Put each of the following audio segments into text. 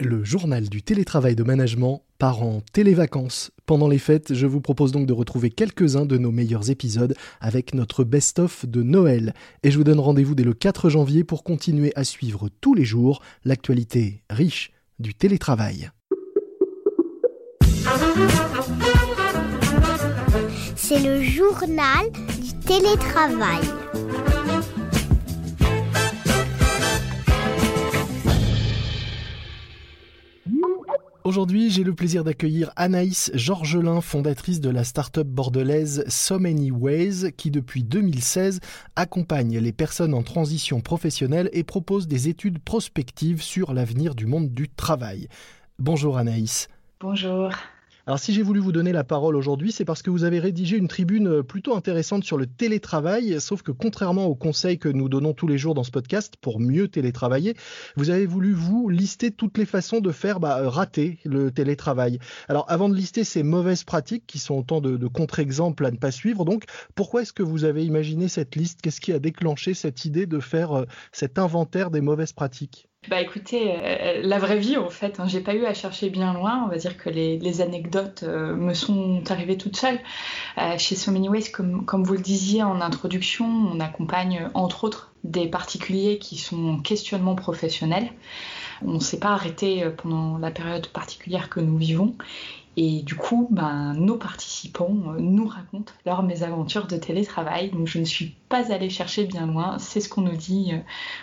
Le journal du télétravail de management part en télévacances. Pendant les fêtes, je vous propose donc de retrouver quelques-uns de nos meilleurs épisodes avec notre best-of de Noël. Et je vous donne rendez-vous dès le 4 janvier pour continuer à suivre tous les jours l'actualité riche du télétravail. C'est le journal du télétravail. Aujourd'hui, j'ai le plaisir d'accueillir Anaïs Georgelin, fondatrice de la start-up bordelaise So Many Ways, qui depuis 2016 accompagne les personnes en transition professionnelle et propose des études prospectives sur l'avenir du monde du travail. Bonjour Anaïs. Bonjour. Alors si j'ai voulu vous donner la parole aujourd'hui, c'est parce que vous avez rédigé une tribune euh, plutôt intéressante sur le télétravail, sauf que contrairement aux conseils que nous donnons tous les jours dans ce podcast pour mieux télétravailler, vous avez voulu vous lister toutes les façons de faire bah, rater le télétravail. Alors avant de lister ces mauvaises pratiques qui sont autant de, de contre-exemples à ne pas suivre, donc pourquoi est-ce que vous avez imaginé cette liste? Qu'est-ce qui a déclenché cette idée de faire euh, cet inventaire des mauvaises pratiques? Bah écoutez, euh, la vraie vie en fait, hein, j'ai pas eu à chercher bien loin. On va dire que les, anecdotes euh, me sont arrivées toutes seules. Euh, chez So Many Ways, comme, vous le disiez en introduction, on accompagne entre autres des particuliers qui sont en questionnement professionnel. On ne s'est pas arrêté pendant la période particulière que nous vivons. Et du coup, ben, nos participants nous racontent leurs mésaventures de télétravail. Donc je ne suis pas allée chercher bien loin. C'est ce qu'on nous dit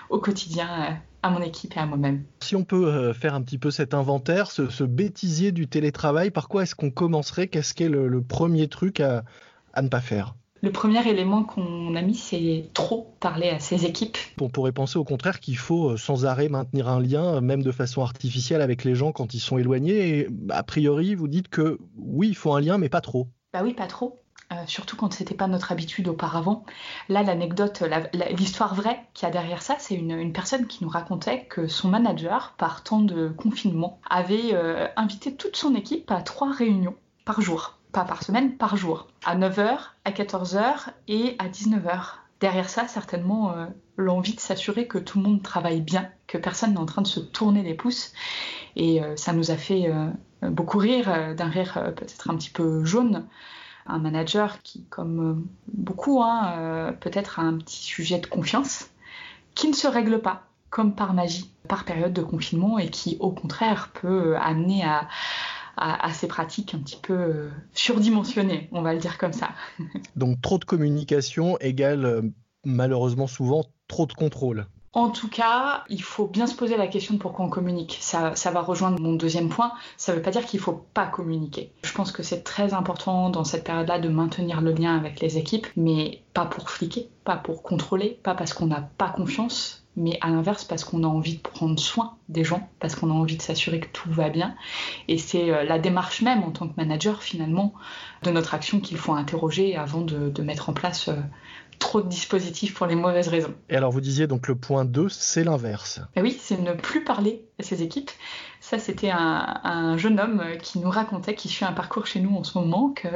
au quotidien à mon équipe et à moi-même. Si on peut euh, faire un petit peu cet inventaire, ce, bêtisier du télétravail, par quoi est-ce qu'on commencerait? Qu'est-ce qu'est le, premier truc à, ne pas faire? Le premier élément qu'on a mis, c'est trop parler à ses équipes. On pourrait penser au contraire qu'il faut euh, sans arrêt maintenir un lien, même de façon artificielle, avec les gens quand ils sont éloignés. Et a priori, vous dites que oui, il faut un lien, mais pas trop. Bah oui, pas trop. Euh, surtout quand c'était pas notre habitude auparavant. Là, l'anecdote, l'histoire vraie qu'il y a derrière ça, c'est une, personne qui nous racontait que son manager, par temps de confinement, avait euh, invité toute son équipe à trois réunions par jour. Pas par semaine, par jour. À 9h, à 14h et à 19h. Derrière ça, certainement, euh, l'envie de s'assurer que tout le monde travaille bien, que personne n'est en train de se tourner les pouces. Et ça nous a fait beaucoup rire, d'un rire peut-être un petit peu jaune un manager qui, comme euh, beaucoup, hein, euh, peut-être a un petit sujet de confiance, qui ne se règle pas comme par magie, par période de confinement, et qui, au contraire, peut amener à, à, ces pratiques un petit peu euh, surdimensionnées, on va le dire comme ça. Donc trop de communication égale malheureusement souvent trop de contrôle. En tout cas, il faut bien se poser la question de pourquoi on communique. Ça, va rejoindre mon deuxième point. Ça ne veut pas dire qu'il ne faut pas communiquer. Je pense que c'est très important dans cette période-là de maintenir le lien avec les équipes, mais pas pour fliquer, pas pour contrôler, pas parce qu'on n'a pas confiance, mais à l'inverse parce qu'on a envie de prendre soin des gens, parce qu'on a envie de s'assurer que tout va bien. Et c'est euh, la démarche même en tant que manager finalement de notre action qu'il faut interroger avant de, mettre en place euh, trop de dispositifs pour les mauvaises raisons. Et alors vous disiez donc le point 2, c'est l'inverse. oui, c'est ne plus parler à ses équipes. Ça, c'était un, jeune homme qui nous racontait, qui suit un parcours chez nous en ce moment, que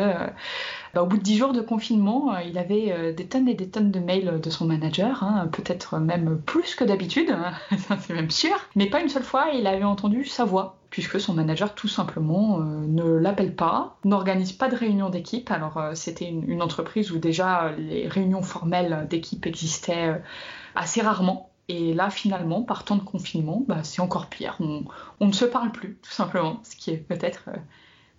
bah, au bout de dix jours de confinement, il avait euh, des tonnes et des tonnes de mails de son manager, hein, peut-être même plus que d'habitude, hein, c'est même sûr, mais pas une seule fois il avait entendu sa voix puisque son manager tout simplement euh, ne l'appelle pas, n'organise pas de réunion d'équipe. Alors euh, c'était une, entreprise où déjà les réunions formelles d'équipe existaient euh, assez rarement. Et là, finalement, par temps de confinement, bah, c'est encore pire. On, on, ne se parle plus, tout simplement, ce qui est peut-être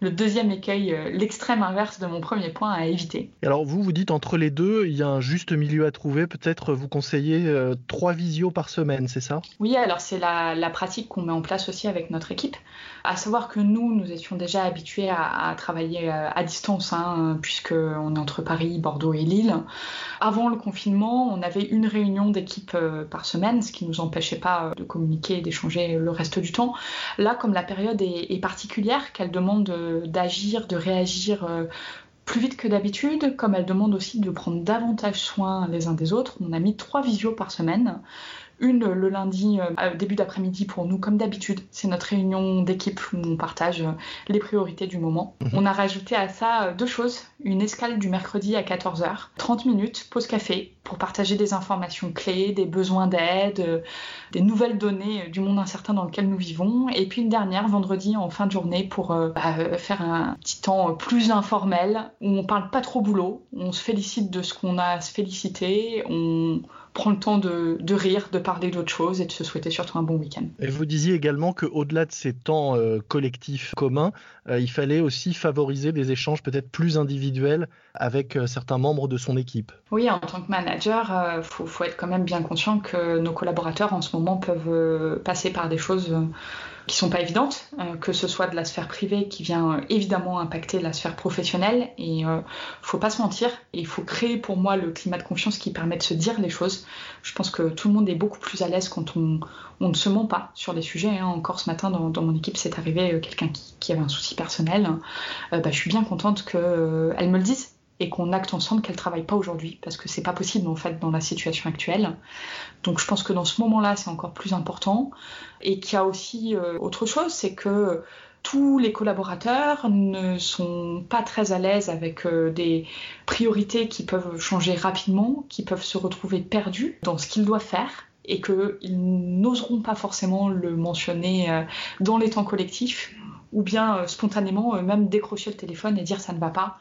le deuxième écueil, euh, l'extrême inverse de mon premier point à éviter. alors vous, vous dites entre les deux, il y a un juste milieu à trouver. Peut-être vous conseillez euh, trois visios par semaine, c'est ça? Oui, alors c'est la, pratique qu'on met en place aussi avec notre équipe. À savoir que nous, nous étions déjà habitués à, travailler euh, à, distance, hein, puisqu'on est entre Paris, Bordeaux et Lille. Avant le confinement, on avait une réunion d'équipe par semaine, ce qui ne nous empêchait pas de communiquer et d'échanger le reste du temps. Là, comme la période est, est particulière, qu'elle demande d'agir, de, réagir euh, plus vite que d'habitude, comme elle demande aussi de prendre davantage soin les uns des autres. On a mis trois visios par semaine Une le lundi, début d'après-midi pour nous, comme d'habitude. C'est notre réunion d'équipe où on partage les priorités du moment. Mhm. On a rajouté à ça deux choses. Une escale du mercredi à 14h, 30 minutes, pause café, pour partager des informations clés, des besoins d'aide, des nouvelles données du monde incertain dans lequel nous vivons. Et puis une dernière, vendredi en fin de journée, pour bah, faire un petit temps plus informel, où on parle pas trop boulot, on se félicite de ce qu'on a à se féliciter, on prend le temps de, rire, de parler d'autres choses et de se souhaiter surtout un bon week-end. Et vous disiez également qu'au-delà de ces temps euh, collectifs communs, euh, il fallait aussi favoriser des échanges peut-être plus individuels avec euh, certains membres de son équipe. Oui, en tant que manager, il faut, faut, être quand même bien conscient que nos collaborateurs en ce moment peuvent passer par des choses qui sont pas évidentes, euh, que ce soit de la sphère privée qui vient euh, évidemment impacter la sphère professionnelle. Et euh, faut pas se mentir, il faut créer pour moi le climat de confiance qui permet de se dire les choses. Je pense que tout le monde est beaucoup plus à l'aise quand on, ne se ment pas sur les sujets. Hein. Encore ce matin, dans, mon équipe, c'est arrivé quelqu'un qui, qui, avait un souci personnel. bah, je suis bien contente qu'elle me le dise et qu'on acte ensemble qu'elle travaille pas aujourd'hui parce que c'est pas possible en fait dans la situation actuelle. Donc je pense que dans ce moment-là, c'est encore plus important et qu'il y a aussi euh, autre chose, c'est que tous les collaborateurs ne sont pas très à l'aise avec euh, des priorités qui peuvent changer rapidement, qui peuvent se retrouver perdus dans ce qu'ils doivent faire et qu'ils n'oseront pas forcément le mentionner euh, dans les temps collectifs ou bien spontanément même décrocher le téléphone et dire ça ne va pas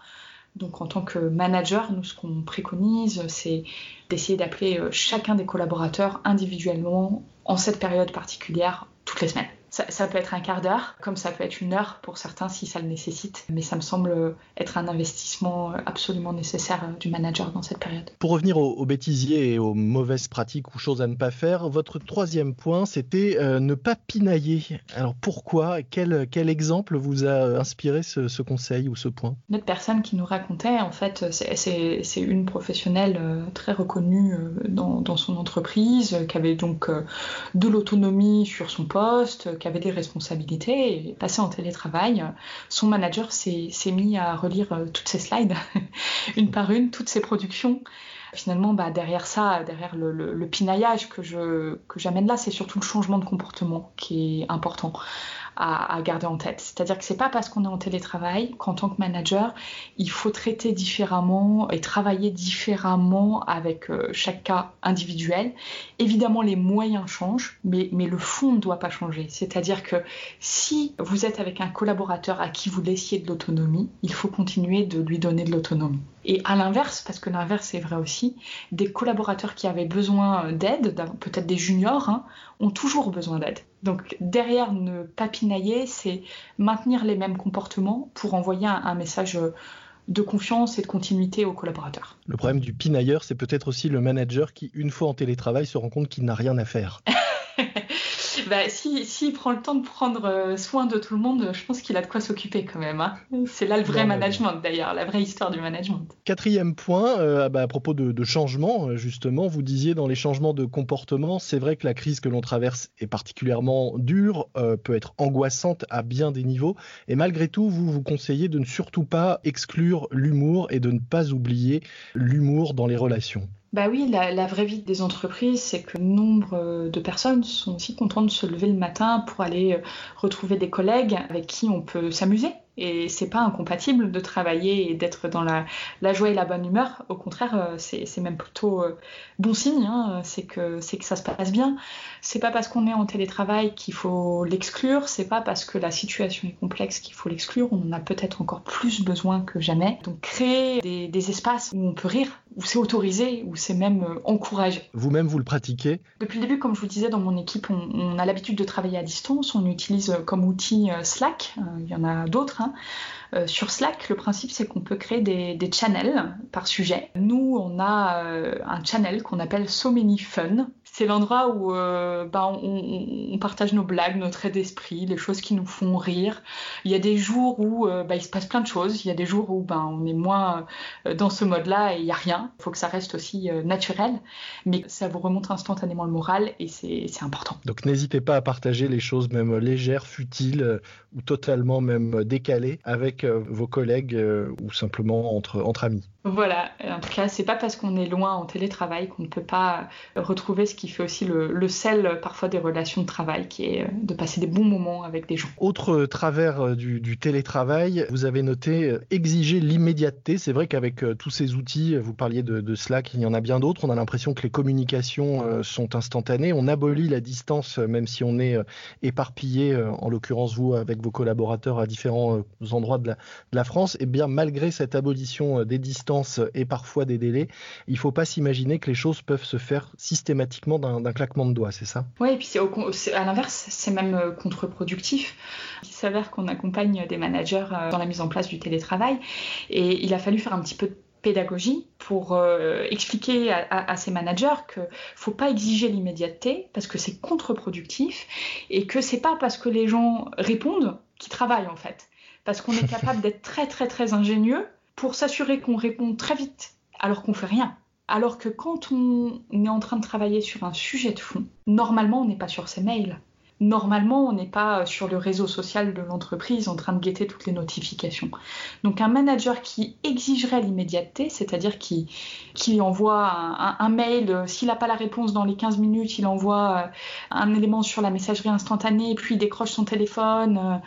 donc en tant que manager, nous ce qu'on préconise, c'est d'essayer d'appeler euh, chacun des collaborateurs individuellement en cette période particulière toutes les semaines. Ça, peut être un quart d'heure, comme ça peut être une heure pour certains si ça le nécessite, mais ça me semble être un investissement absolument nécessaire du manager dans cette période. Pour revenir aux, bêtisiers et aux mauvaises pratiques ou choses à ne pas faire, votre troisième point, c'était euh, ne pas pinailler. Alors pourquoi? Quel, quel, exemple vous a inspiré ce, conseil ou ce point? Notre personne qui nous racontait, en fait, c'est une professionnelle euh, très reconnue euh, dans, dans son entreprise, qui avait donc de l'autonomie sur son poste, avait des responsabilités, et passé en télétravail, son manager s'est mis à relire euh, toutes ses slides, une par une, toutes ses productions. Finalement, bah, derrière ça, derrière le, pinaillage que j'amène là, c'est surtout le changement de comportement qui est important à, garder en tête. C'est-à-dire que c'est pas parce qu'on est en télétravail qu'en tant que manager, il faut traiter différemment et travailler différemment avec euh, chaque cas individuel. Évidemment, les moyens changent, mais, le fond ne doit pas changer. C'est-à-dire que si vous êtes avec un collaborateur à qui vous laissiez de l'autonomie, il faut continuer de lui donner de l'autonomie. Et à l'inverse, parce que l'inverse est vrai aussi, des collaborateurs qui avaient besoin d'aide, peut-être des juniors, hein, ont toujours besoin d'aide. Donc derrière ne pas pinailler, c'est maintenir les mêmes comportements pour envoyer un, message de confiance et de continuité aux collaborateurs. Le problème du pinailleur, c'est peut-être aussi le manager qui, une fois en télétravail, se rend compte qu'il n'a rien à faire. bah, s'il si, prend le temps de prendre euh, soin de tout le monde, je pense qu'il a de quoi s'occuper quand même. Hein. C'est là le vrai management d'ailleurs, la vraie histoire du management. Quatrième point, euh, bah, à propos de, de changement, euh, justement, vous disiez dans les changements de comportement, c'est vrai que la crise que l'on traverse est particulièrement dure, peut être angoissante à bien des niveaux, et malgré tout, vous vous conseillez de ne surtout pas exclure l'humour et de ne pas oublier l'humour dans les relations. Bah oui, la, vraie vie des entreprises, c'est que nombre de personnes sont aussi contentes de se lever le matin pour aller euh, retrouver des collègues avec qui on peut s'amuser. Et c'est pas incompatible de travailler et d'être dans la, joie et la bonne humeur. Au contraire, euh, c'est même plutôt euh, bon signe. Hein. C'est que c'est que ça se passe bien. C'est pas parce qu'on est en télétravail qu'il faut l'exclure. C'est pas parce que la situation est complexe qu'il faut l'exclure. On en a peut-être encore plus besoin que jamais. Donc créer des, des espaces où on peut rire, où c'est autorisé, où c'est même euh, encouragé. Vous-même, vous le pratiquez? Depuis le début, comme je vous disais, dans mon équipe, on, a l'habitude de travailler à distance. On utilise comme outil Slack. Il y en a d'autres. Hein. Sur Slack, le principe, c'est qu'on peut créer des, des, channels par sujet. Nous, on a un channel qu'on appelle So Many Fun c'est l'endroit où euh, bah, on, partage nos blagues, notre aide d'esprit, les choses qui nous font rire. Il y a des jours où euh, bah, il se passe plein de choses. Il y a des jours où bah, on est moins euh, dans ce mode-là et il n'y a rien. Il faut que ça reste aussi naturel. Mais ça vous remonte instantanément le moral et c'est important. Donc n'hésitez pas à partager les choses même légères, futiles ou totalement même décalées avec vos collègues ou simplement entre amis. Voilà, en tout cas, c'est pas parce qu'on est loin en télétravail qu'on ne peut pas retrouver ce qui fait aussi le, sel parfois des relations de travail, qui est de passer des bons moments avec des gens. Autre travers du, télétravail, vous avez noté exiger l'immédiateté. C'est vrai qu'avec tous ces outils, vous parliez de, de Slack, il y en a bien d'autres. On a l'impression que les communications sont instantanées. On abolit la distance, même si on est éparpillé, en l'occurrence vous avec vos collaborateurs à différents endroits de la, de la France. Et bien malgré cette abolition des distances et parfois des délais, il ne faut pas s'imaginer que les choses peuvent se faire systématiquement d'un claquement de doigts, c'est ça? Oui, et puis à l'inverse, c'est même euh, contre-productif. Il s'avère qu'on accompagne des managers euh, dans la mise en place du télétravail et il a fallu faire un petit peu de pédagogie pour euh, expliquer à, ces managers qu'il ne faut pas exiger l'immédiateté parce que c'est contre-productif et que c'est pas parce que les gens répondent qu'ils travaillent en fait. Parce qu'on est capable d'être très très très ingénieux pour s'assurer qu'on répond très vite alors qu'on fait rien. Alors que quand on est en train de travailler sur un sujet de fond, normalement on n'est pas sur ses mails. Normalement, on n'est pas sur le réseau social de l'entreprise en train de guetter toutes les notifications. Donc un manager qui exigerait l'immédiateté, c'est-à-dire qui, qui envoie un, mail, s'il n'a pas la réponse dans les 15 minutes, il envoie euh, un élément sur la messagerie instantanée, puis il décroche son téléphone, euh,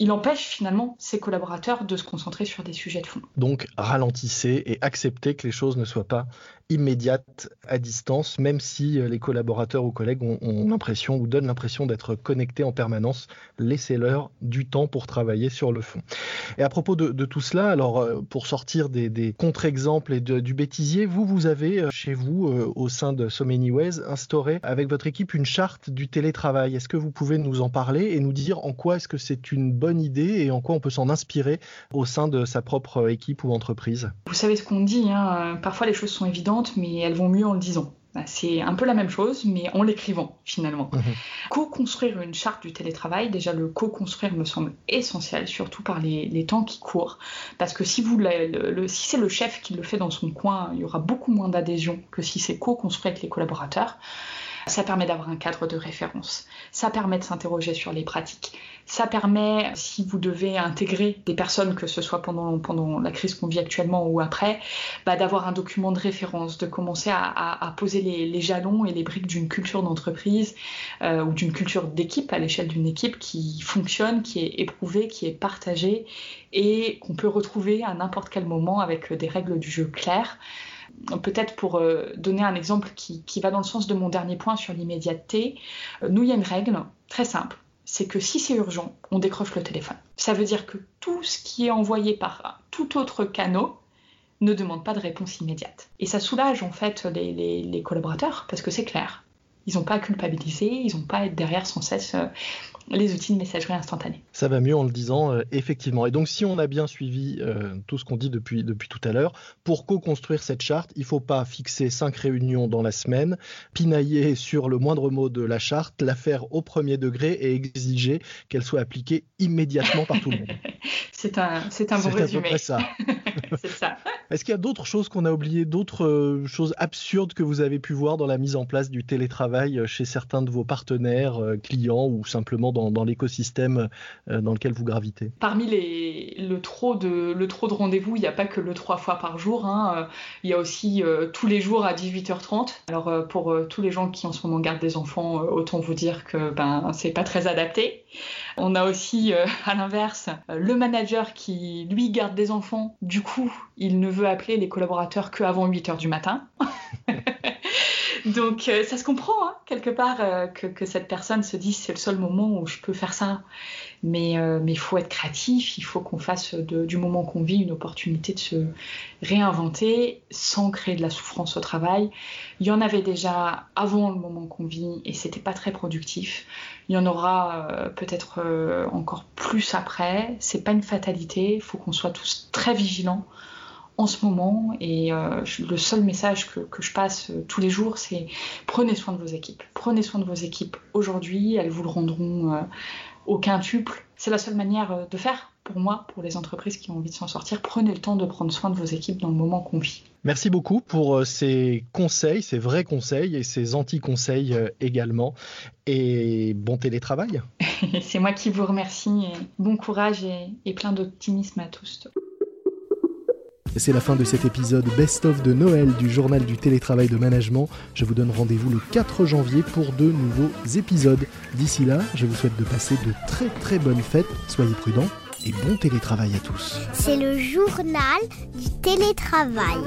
il empêche finalement ses collaborateurs de se concentrer sur des sujets de fond. Donc ralentissez et acceptez que les choses ne soient pas immédiates à distance, même si euh, les collaborateurs ou collègues ont, l'impression ou donnent l'impression d'être connectés en permanence. Laissez-leur du temps pour travailler sur le fond. Et à propos de, tout cela, alors euh, pour sortir des, contre-exemples et du bêtisier, vous, vous avez euh, chez vous, au sein de So instauré avec votre équipe une charte du télétravail. Est-ce que vous pouvez nous en parler et nous dire en quoi est-ce que c'est une bonne idée et en quoi on peut s'en inspirer au sein de sa propre équipe ou entreprise Vous savez ce qu'on dit, hein, parfois les choses sont évidentes, mais elles vont mieux en le disant. Bah, c'est un peu la même chose, mais en l'écrivant finalement. Mhm. Co-construire une charte du télétravail, déjà le co-construire me semble essentiel, surtout par les, temps qui courent. Parce que si, vous si c'est le chef qui le fait dans son coin, il y aura beaucoup moins d'adhésion que si c'est co-construit avec les collaborateurs. Ça permet d'avoir un cadre de référence. Ça permet de s'interroger sur les pratiques. Ça permet, si vous devez intégrer des personnes, que ce soit pendant, la crise qu'on vit actuellement ou après, bah, d'avoir un document de référence, de commencer à, poser les, jalons et les briques d'une culture d'entreprise euh, ou d'une culture d'équipe à l'échelle d'une équipe qui fonctionne, qui est éprouvée, qui est partagée et qu'on peut retrouver à n'importe quel moment avec des règles du jeu claires peut-être pour euh, donner un exemple qui, va dans le sens de mon dernier point sur l'immédiateté, euh, nous, il y a une règle très simple, c'est que si c'est urgent, on décroche le téléphone. Ça veut dire que tout ce qui est envoyé par tout autre canal ne demande pas de réponse immédiate. Et ça soulage en fait les collaborateurs parce que c'est clair. Ils n'ont pas à culpabiliser, ils n'ont pas à être derrière sans cesse euh, les outils de messagerie instantanée. Ça va mieux en le disant, euh, effectivement. Et donc, si on a bien suivi euh, tout ce qu'on dit depuis, depuis tout à l'heure, pour co-construire cette charte, il ne faut pas fixer cinq réunions dans la semaine, pinailler sur le moindre mot de la charte, la faire au premier degré et exiger qu'elle soit appliquée immédiatement par tout le monde. c'est un, c'est un bon résumé. C'est à peu près ça. c'est ça. Est-ce qu'il y a d'autres choses qu'on a oubliées, d'autres choses absurdes que vous avez pu voir dans la mise en place du télétravail euh, chez certains de vos partenaires, euh, clients ou simplement dans, l'écosystème euh, dans lequel vous gravitez Parmi le trop de, rendez-vous, il n'y a pas que le trois fois par jour. Hein. Il y a aussi tous les jours à 18h30. Alors pour tous les gens qui en ce moment gardent des enfants, autant vous dire que ben, c'est pas très adapté. On a aussi, à l'inverse, le manager qui, lui, garde des enfants. Du coup, il ne veut appeler les collaborateurs qu'avant 8 h du matin. Donc euh, ça se comprend hein, quelque part euh, que, cette personne se dise c'est le seul moment où je peux faire ça. Mais euh, il faut être créatif, il faut qu'on fasse du moment qu'on vit une opportunité de se réinventer sans créer de la souffrance au travail. Il y en avait déjà avant le moment qu'on vit et c'était pas très productif. Il y en aura peut-être encore plus après. C'est pas une fatalité, il faut qu'on soit tous très vigilants en ce moment. Et euh, le seul message que, je passe euh, tous les jours, c'est prenez soin de vos équipes. Prenez soin de vos équipes aujourd'hui, elles vous le rendront euh, au quintuple. C'est la seule manière de faire pour moi, pour les entreprises qui ont envie de s'en sortir. Prenez le temps de prendre soin de vos équipes dans le moment qu'on vit. Merci beaucoup pour ces conseils, ces vrais conseils et ces anti-conseils également. Et bon télétravail. c'est moi qui vous remercie. bon courage et plein d'optimisme à tous. C'est la fin de cet épisode best-of de Noël du journal du télétravail de management. Je vous donne rendez-vous le 4 janvier pour de nouveaux épisodes. D'ici là, je vous souhaite de passer de très très bonnes fêtes. Soyez prudents et bon télétravail à tous. C'est le journal du télétravail.